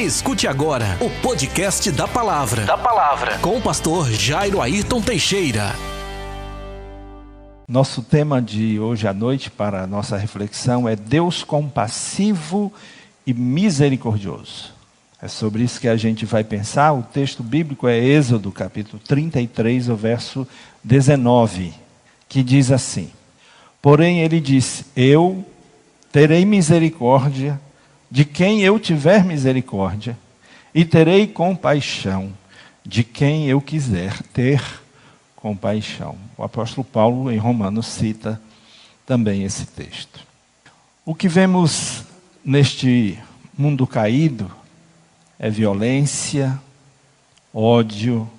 Escute agora o podcast da palavra. Da palavra. Com o pastor Jairo Ayrton Teixeira. Nosso tema de hoje à noite para a nossa reflexão é Deus compassivo e misericordioso. É sobre isso que a gente vai pensar. O texto bíblico é Êxodo, capítulo 33, o verso 19, que diz assim: Porém ele disse: Eu terei misericórdia de quem eu tiver misericórdia, e terei compaixão de quem eu quiser ter compaixão. O apóstolo Paulo, em Romanos, cita também esse texto. O que vemos neste mundo caído é violência, ódio,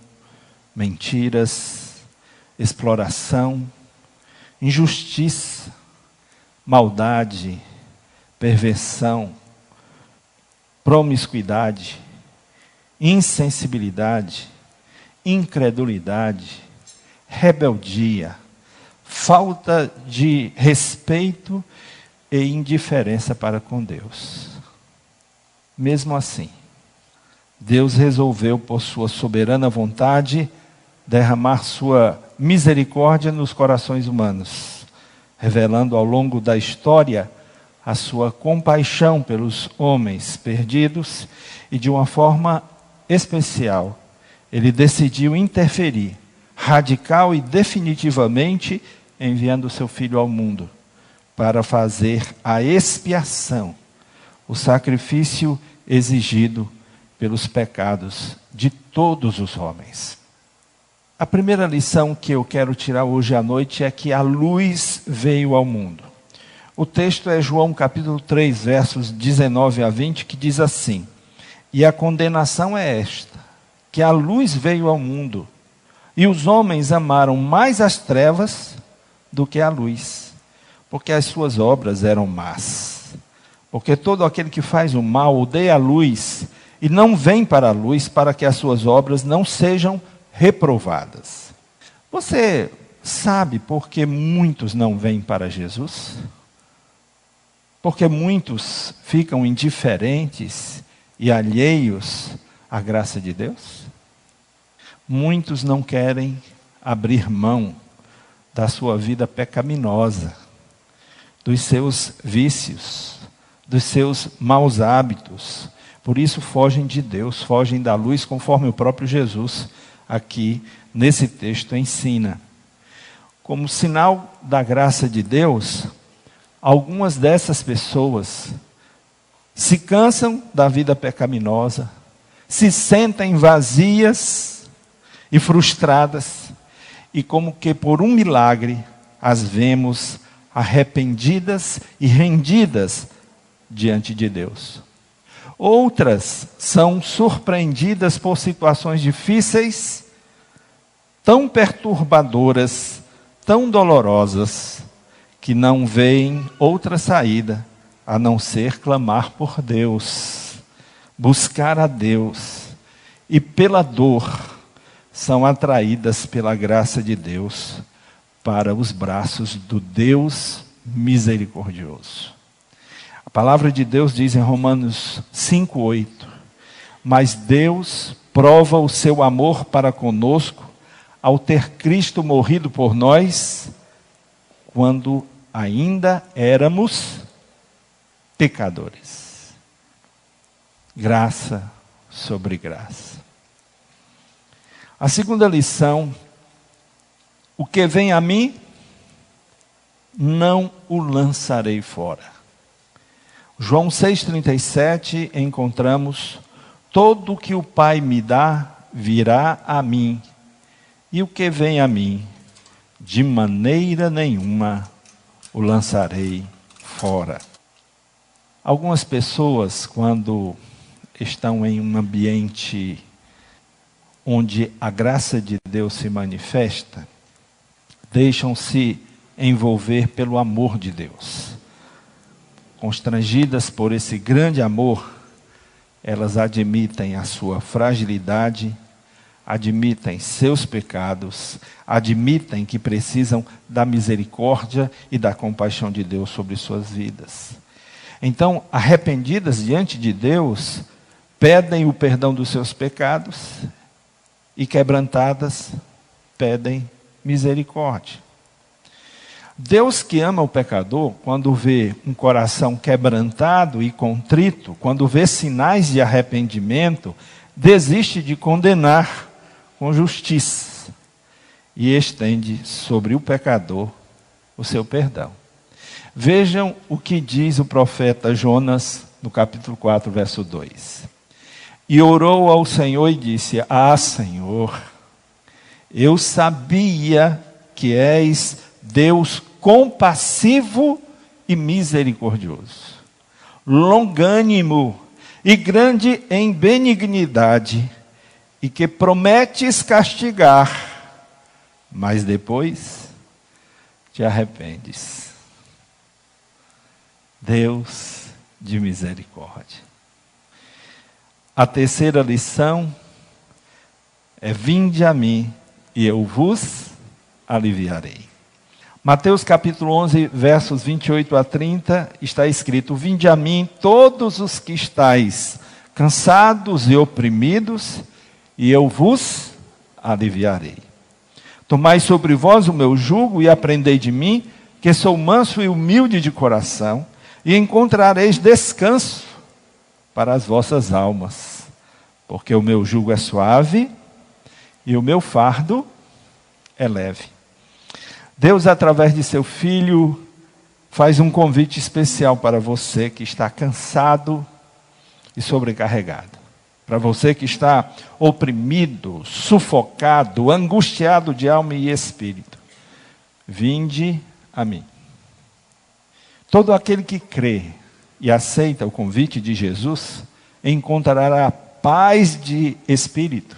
mentiras, exploração, injustiça, maldade, perversão, promiscuidade, insensibilidade, incredulidade, rebeldia, falta de respeito e indiferença para com Deus. Mesmo assim, Deus resolveu, por sua soberana vontade, derramar sua misericórdia nos corações humanos, revelando ao longo da história a sua compaixão pelos homens perdidos e, de uma forma especial, ele decidiu interferir radical e definitivamente enviando seu filho ao mundo para fazer a expiação, o sacrifício exigido pelos pecados de todos os homens. A primeira lição que eu quero tirar hoje à noite é que a luz veio ao mundo. O texto é João capítulo 3, versos 19 a 20, que diz assim: E a condenação é esta: que a luz veio ao mundo, e os homens amaram mais as trevas do que a luz, porque as suas obras eram más. Porque todo aquele que faz o mal odeia a luz e não vem para a luz para que as suas obras não sejam reprovadas. Você sabe por que muitos não vêm para Jesus? Porque muitos ficam indiferentes e alheios à graça de Deus? Muitos não querem abrir mão da sua vida pecaminosa, dos seus vícios, dos seus maus hábitos. Por isso fogem de Deus, fogem da luz, conforme o próprio Jesus aqui nesse texto ensina. Como sinal da graça de Deus, algumas dessas pessoas se cansam da vida pecaminosa, se sentem vazias e frustradas, e como que por um milagre as vemos arrependidas e rendidas diante de Deus. Outras são surpreendidas por situações difíceis, tão perturbadoras, tão dolorosas, que não veem outra saída a não ser clamar por Deus, buscar a Deus, e pela dor são atraídas pela graça de Deus para os braços do Deus misericordioso. A palavra de Deus diz em Romanos 5:8: Mas Deus prova o seu amor para conosco ao ter Cristo morrido por nós quando ainda éramos pecadores. Graça sobre graça. A segunda lição: o que vem a mim, não o lançarei fora. João 6,37 encontramos: Todo o que o Pai me dá virá a mim, e o que vem a mim, de maneira nenhuma o lançarei fora. Algumas pessoas, quando estão em um ambiente onde a graça de Deus se manifesta, deixam-se envolver pelo amor de Deus. Constrangidas por esse grande amor, elas admitem a sua fragilidade admitem seus pecados, admitem que precisam da misericórdia e da compaixão de Deus sobre suas vidas. Então, arrependidas diante de Deus, pedem o perdão dos seus pecados e quebrantadas pedem misericórdia. Deus que ama o pecador, quando vê um coração quebrantado e contrito, quando vê sinais de arrependimento, desiste de condenar com justiça e estende sobre o pecador o seu perdão. Vejam o que diz o profeta Jonas no capítulo 4, verso 2. E orou ao Senhor e disse: Ah, Senhor, eu sabia que és Deus compassivo e misericordioso, longânimo e grande em benignidade, e que prometes castigar, mas depois te arrependes. Deus de misericórdia. A terceira lição é: Vinde a mim e eu vos aliviarei. Mateus capítulo 11, versos 28 a 30, está escrito: Vinde a mim todos os que estáis cansados e oprimidos, e eu vos aliviarei. Tomai sobre vós o meu jugo e aprendei de mim, que sou manso e humilde de coração, e encontrareis descanso para as vossas almas, porque o meu jugo é suave e o meu fardo é leve. Deus, através de seu filho, faz um convite especial para você que está cansado e sobrecarregado. Para você que está oprimido, sufocado, angustiado de alma e espírito. Vinde a mim. Todo aquele que crê e aceita o convite de Jesus encontrará paz de espírito,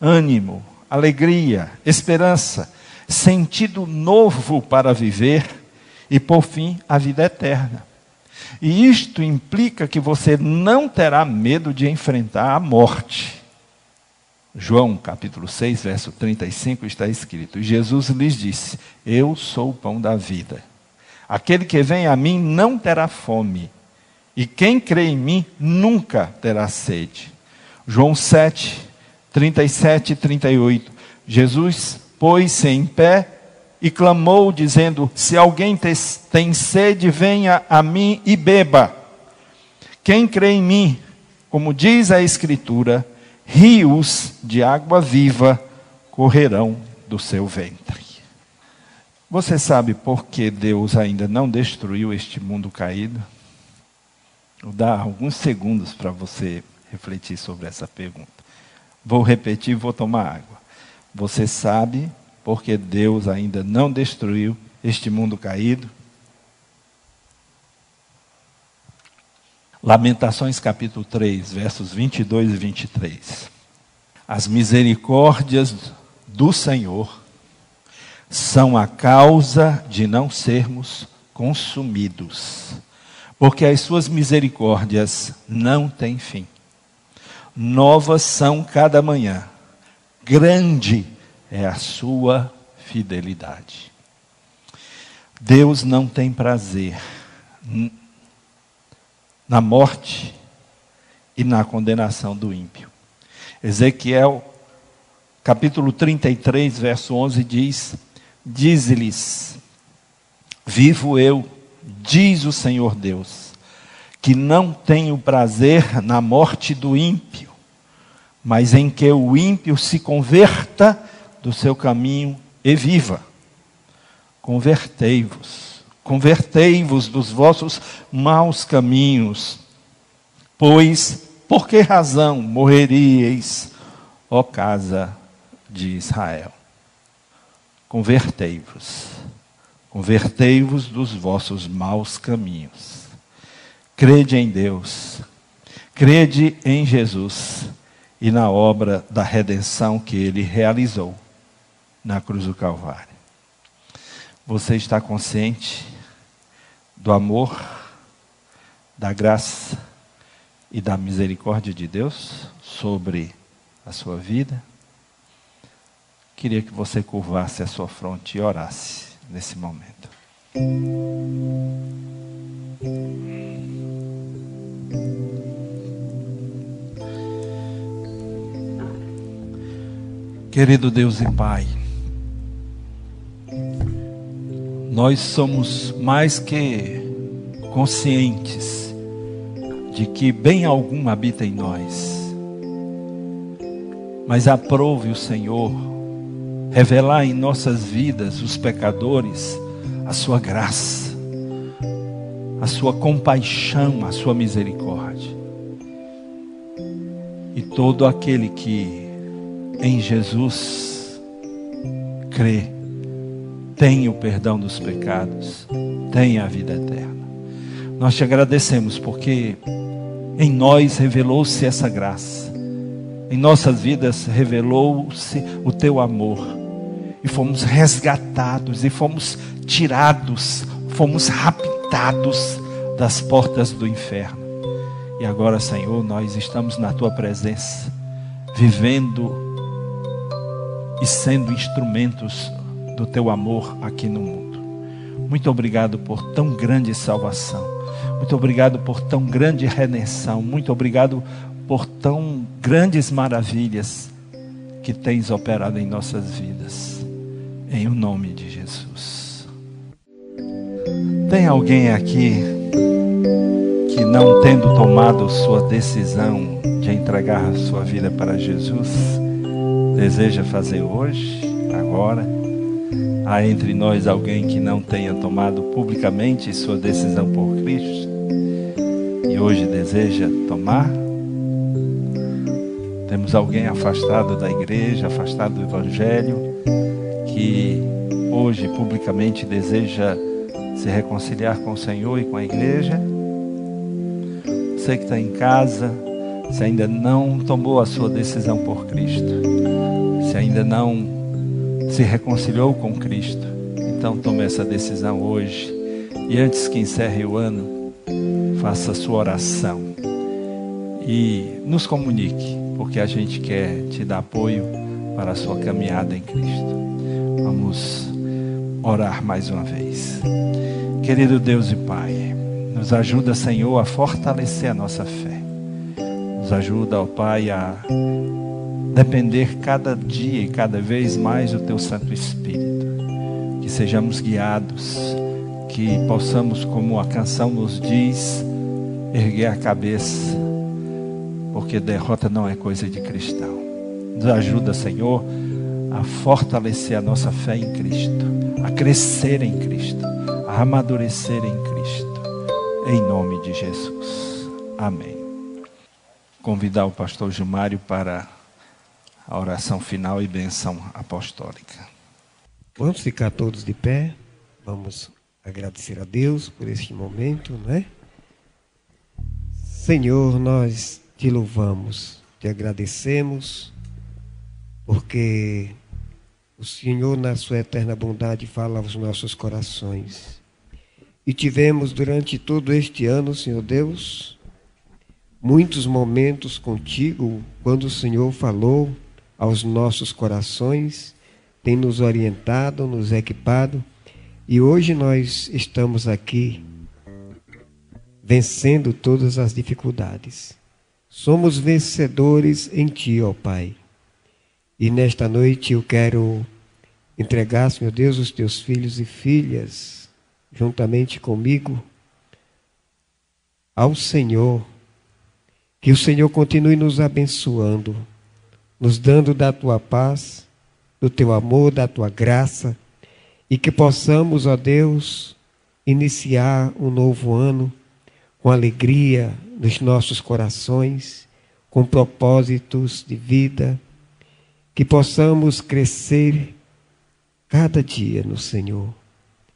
ânimo, alegria, esperança sentido novo para viver e, por fim, a vida eterna. E isto implica que você não terá medo de enfrentar a morte. João capítulo 6, verso 35 está escrito: Jesus lhes disse: Eu sou o pão da vida. Aquele que vem a mim não terá fome, e quem crê em mim nunca terá sede. João 7, 37 e 38. Jesus pôs-se em pé e clamou, dizendo: Se alguém tem sede, venha a mim e beba. Quem crê em mim, como diz a Escritura, rios de água viva correrão do seu ventre. Você sabe por que Deus ainda não destruiu este mundo caído? Vou dar alguns segundos para você refletir sobre essa pergunta. Vou repetir vou tomar água. Você sabe porque Deus ainda não destruiu este mundo caído? Lamentações capítulo 3, versos 22 e 23. As misericórdias do Senhor são a causa de não sermos consumidos, porque as suas misericórdias não têm fim. Novas são cada manhã grande é a sua fidelidade. Deus não tem prazer na morte e na condenação do ímpio. Ezequiel, capítulo 33, verso 11 diz: Diz-lhes: Vivo eu, diz o Senhor Deus, que não tenho prazer na morte do ímpio mas em que o ímpio se converta do seu caminho e viva. Convertei-vos, convertei-vos dos vossos maus caminhos, pois por que razão morreríeis, ó casa de Israel? Convertei-vos, convertei-vos dos vossos maus caminhos. Crede em Deus, crede em Jesus e na obra da redenção que ele realizou na cruz do Calvário. Você está consciente do amor, da graça e da misericórdia de Deus sobre a sua vida? Queria que você curvasse a sua fronte e orasse nesse momento. Querido Deus e Pai, nós somos mais que conscientes de que bem algum habita em nós. Mas aprove o Senhor revelar em nossas vidas, os pecadores, a sua graça, a sua compaixão, a sua misericórdia. E todo aquele que em Jesus crê, tem o perdão dos pecados, tem a vida eterna. Nós te agradecemos porque em nós revelou-se essa graça, em nossas vidas revelou-se o teu amor, e fomos resgatados, e fomos tirados, fomos raptados das portas do inferno. E agora, Senhor, nós estamos na tua presença, vivendo e sendo instrumentos do teu amor aqui no mundo. Muito obrigado por tão grande salvação. Muito obrigado por tão grande redenção. Muito obrigado por tão grandes maravilhas que tens operado em nossas vidas. Em o nome de Jesus. Tem alguém aqui que não tendo tomado sua decisão de entregar sua vida para Jesus, deseja fazer hoje, agora? Há entre nós alguém que não tenha tomado publicamente sua decisão por Cristo e hoje deseja tomar? Temos alguém afastado da igreja, afastado do Evangelho, que hoje publicamente deseja se reconciliar com o Senhor e com a igreja? Você que está em casa, se ainda não tomou a sua decisão por Cristo, se ainda não se reconciliou com Cristo. Então tome essa decisão hoje. E antes que encerre o ano, faça a sua oração. E nos comunique, porque a gente quer te dar apoio para a sua caminhada em Cristo. Vamos orar mais uma vez. Querido Deus e Pai, nos ajuda, Senhor, a fortalecer a nossa fé. Nos ajuda, ó Pai, a depender cada dia e cada vez mais do Teu Santo Espírito. Que sejamos guiados, que possamos, como a canção nos diz, erguer a cabeça, porque derrota não é coisa de cristão. Nos ajuda, Senhor, a fortalecer a nossa fé em Cristo, a crescer em Cristo, a amadurecer em Cristo. Em nome de Jesus. Amém. Convidar o pastor Gilmário para a oração final e benção apostólica. Vamos ficar todos de pé, vamos agradecer a Deus por este momento, não é? Senhor, nós te louvamos, te agradecemos, porque o Senhor, na sua eterna bondade, fala aos nossos corações. E tivemos durante todo este ano, Senhor Deus, muitos momentos contigo, quando o Senhor falou aos nossos corações, tem nos orientado, nos equipado, e hoje nós estamos aqui vencendo todas as dificuldades. Somos vencedores em Ti, ó Pai. E nesta noite eu quero entregar, Senhor Deus, os Teus filhos e filhas, juntamente comigo, ao Senhor. Que o Senhor continue nos abençoando nos dando da tua paz, do teu amor, da tua graça, e que possamos, ó Deus, iniciar um novo ano com alegria nos nossos corações, com propósitos de vida, que possamos crescer cada dia no Senhor,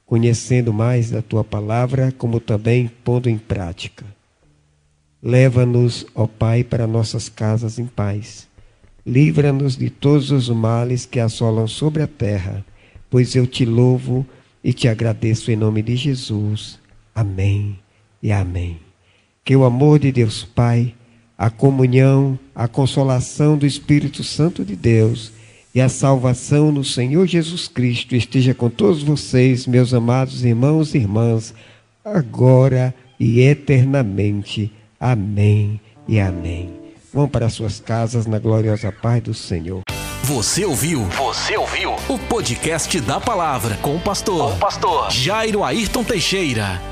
conhecendo mais da tua palavra, como também pondo em prática. Leva-nos, ó Pai, para nossas casas em paz Livra-nos de todos os males que assolam sobre a terra, pois eu te louvo e te agradeço em nome de Jesus. Amém e amém. Que o amor de Deus Pai, a comunhão, a consolação do Espírito Santo de Deus e a salvação no Senhor Jesus Cristo esteja com todos vocês, meus amados irmãos e irmãs, agora e eternamente. Amém e amém. Vão para suas casas na gloriosa paz do Senhor. Você ouviu? Você ouviu? O podcast da palavra com o pastor, Com o pastor Jairo Ayrton Teixeira.